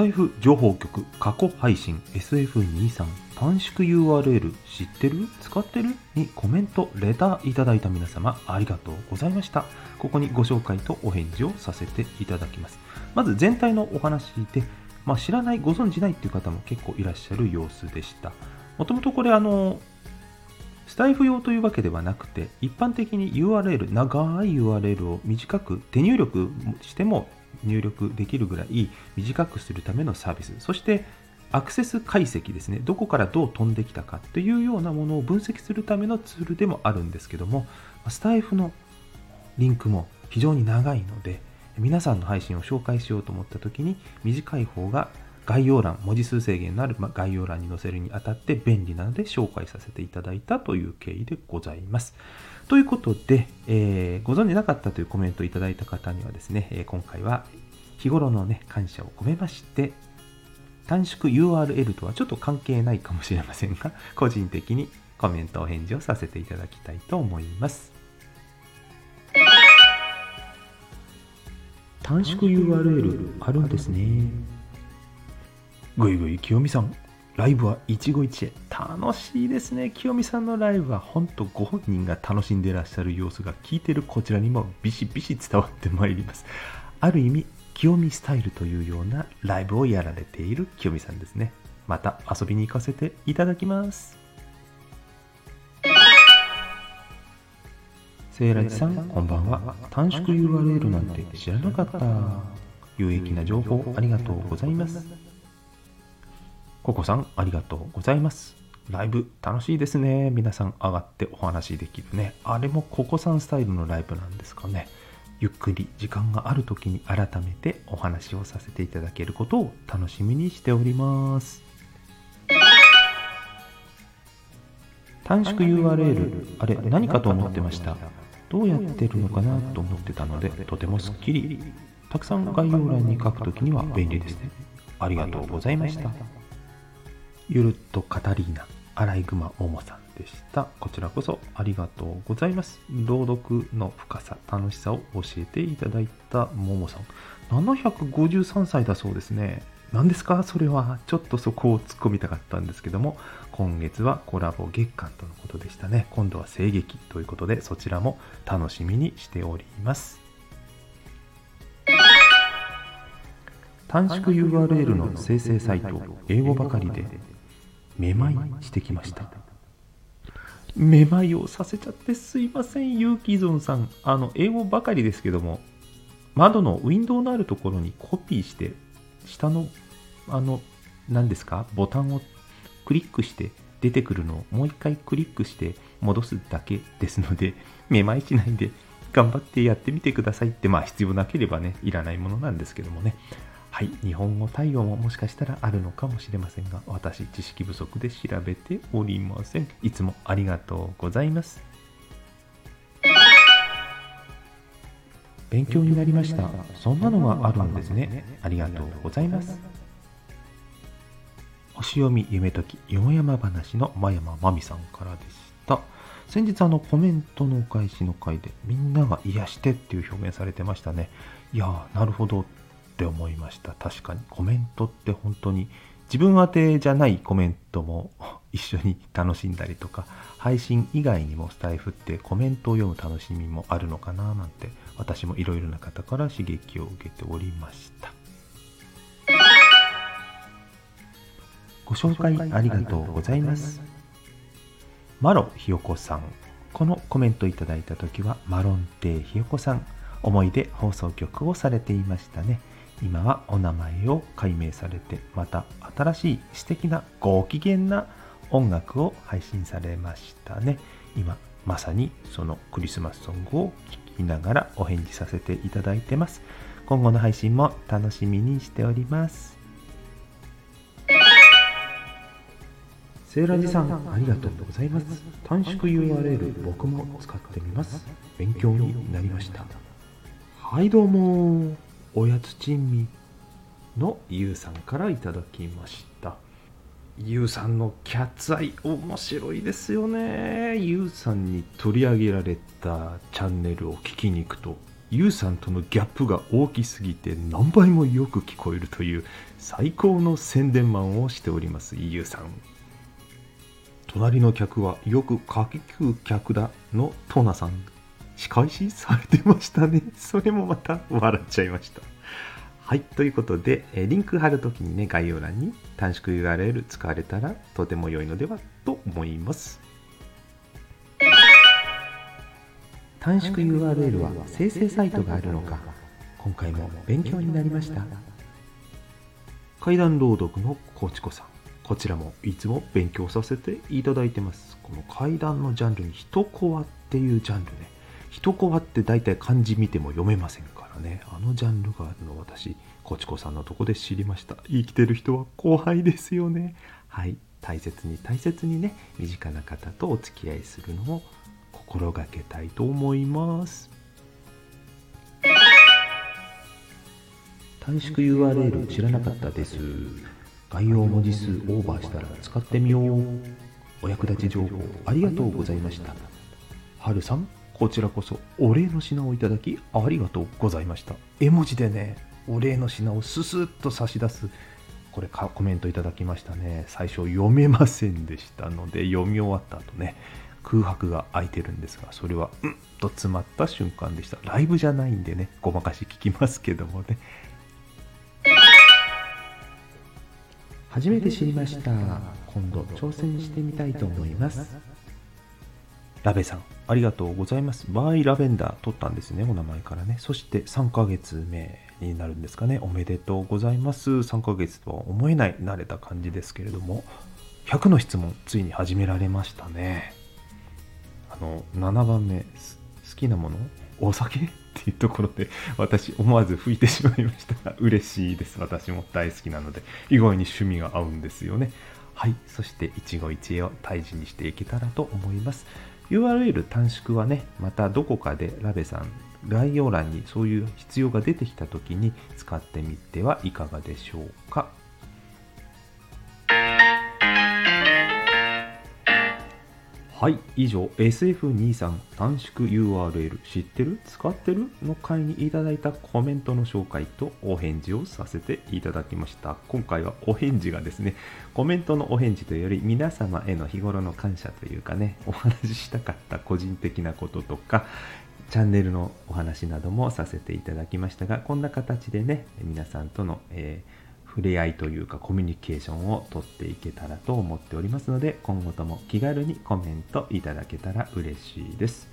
タイフ情報局過去配信 SF23 短縮 URL 知ってる？使ってる？にコメント、レターいただいた皆様ありがとうございました。ここにご紹介とお返事をさせていただきます。まず全体のお話で、まあ、知らない、ご存じないっていう方も結構いらっしゃる様子でした。もともとこれあの、スタイフ用というわけではなくて、一般的に URL、長い URL を短く手入力しても入力できるぐらい短くするためのサービス。そしてアクセス解析ですね、どこからどう飛んできたかというようなものを分析するためのツールでもあるんですけども、スタイフのリンクも非常に長いので、皆さんの配信を紹介しようと思った時に、短い方が概要欄、文字数制限のある概要欄に載せるにあたって便利なので紹介させていただいたという経緯でございます。ということで、えー、ご存じなかったというコメントをいただいた方にはですね、え今回は日頃のね、感謝を込めまして、短縮 URL とはちょっと関係ないかもしれませんが、個人的にコメントお返事をさせていただきたいと思います。短縮 URL あるんですね。ぐいぐい清美さん、ライブは一期一会。楽しいですね。清美さんのライブは本当ご本人が楽しんでいらっしゃる様子が聞いてるこちらにもビシビシ伝わってまいります。ある意味、清美スタイルというようなライブをやられている清美さんですね。また遊びに行かせていただきます。セイラジさん、こんばんは。短縮 URL なんて知らなかった。有益な情報ありがとうございます。ココさん、ありがとうございます。ライブ楽しいですね。皆さん上がってお話できるね。あれもココさんスタイルのライブなんですかね。ゆっくり時間がある時に改めてお話をさせていただけることを楽しみにしております短縮 URL あれ何かと思ってましたどうやってるのかなと思ってたのでとてもすっきりたくさん概要欄に書くときには便利ですねありがとうございましたゆるっとカタリーナアライグマももさんでした。こちらこそありがとうございます。朗読の深さ、楽しさを教えていただいたももさん。753歳だそうですね。何ですか？それは。ちょっとそこを突っ込みたかったんですけども、今月はコラボ月間とのことでしたね。今度は声劇ということで、そちらも楽しみにしております。短縮 URL の生成サイト、英語ばかりでめまいしてきました。めまいをさせちゃってすいません、ユーキーゾンさん。あの、英語ばかりですけども、窓のウィンドウのあるところにコピーして、下の、あの、何ですか、ボタンをクリックして出てくるのをもう一回クリックして戻すだけですので、めまいしないで頑張ってやってみてくださいって、まあ必要なければね、いらないものなんですけどもね。はい、日本語対応ももしかしたらあるのかもしれませんが、私、知識不足で調べておりません。いつもありがとうございます。勉強になりました。そんなのがあるんですね。ありがとうございます。星読み夢解きよもやま話の真山真美さんからでした。先日あのコメントのお返しの回でみんなが癒してっていう表現されてましたね。いやー、なるほどっって思いました。確かに。コメントって本当に自分宛てじゃないコメントも 一緒に 楽しんだりとか配信以外にもスタイフってコメントを読む楽しみもあるのかななんて私もいろいろな方から刺激を受けておりました。ご紹介ありがとうございます。マロひよこさん。このコメントいただいた時はマロンテひよこさん。思い出放送局をされていましたね。今はお名前を改名されてまた新しい素敵なご機嫌な音楽を配信されましたね。今まさにそのクリスマスソングを聴きながらお返事させていただいてます。今後の配信も楽しみにしております。セーラジさんありがとうございます。短縮 URL 僕も使ってみます。勉強になりました。はいどうもおやつ珍味のゆうさんからいただきました。ゆうさんのキャッツアイ面白いですよね。ゆうさんに取り上げられたチャンネルを聞きに行くとゆうさんとのギャップが大きすぎて何倍もよく聞こえるという最高の宣伝マンをしておりますゆうさん。隣の客はよくかきく客だのトナさん。仕返しされてましたね。それもまた笑っちゃいました。はいということでえリンク貼るときにね概要欄に短縮 URL 使われたらとても良いのではと思います。短縮 URL は生成サイトがあるのか今回も勉強になりました。階段朗読のコーチコさん。こちらもいつも勉強させていただいてます。この階段のジャンルに一コアっていうジャンルね。一コアって大体漢字見ても読めませんからね。あのジャンルがあるの私コチコさんのとこで知りました。生きてる人は後輩ですよね。はい。大切に大切にね身近な方とお付き合いするのを心がけたいと思います。短縮 URL 知らなかったです。概要文字数オーバーしたら使ってみよう。お役立ち情報ありがとうございました。はるさん。こちらこそお礼の品をいただきありがとうございました。絵文字でねお礼の品をススッと差し出すこれコメントいただきましたね。最初読めませんでしたので読み終わった後ね空白が空いてるんですがそれはうんと詰まった瞬間でした。ライブじゃないんでねごまかし聞きますけどもね。初めて知りました。今度挑戦してみたいと思います。ラベさん。ありがとうございます。バイラベンダー。取ったんですね。お名前からね。そして3ヶ月目になるんですかね。おめでとうございます。3ヶ月とは思えない。慣れた感じですけれども。100の質問ついに始められましたね。あの7番目好きなもの？お酒？っていうところで私思わず吹いてしまいました。が嬉しいです。私も大好きなので。意外に趣味が合うんですよね。はい。そして一期一会を大事にしていけたらと思います。URL 短縮はねまたどこかでラベさん概要欄にそういう必要が出てきた時に使ってみてはいかがでしょうか。はい以上 SF23 短縮 URL 知ってる？使ってる？の回にいただいたコメントの紹介とお返事をさせていただきました。今回はお返事がですねコメントのお返事というより皆様への日頃の感謝というかねお話ししたかった個人的なこととかチャンネルのお話などもさせていただきましたがこんな形でね皆さんとの、えー触れ合いというかコミュニケーションをとっていけたらと思っておりますので今後とも気軽にコメントいただけたら嬉しいです。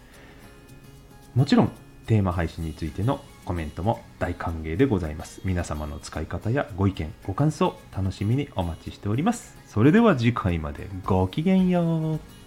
もちろんテーマ配信についてのコメントも大歓迎でございます。皆様の使い方やご意見ご感想楽しみにお待ちしております。それでは次回までごきげんよう。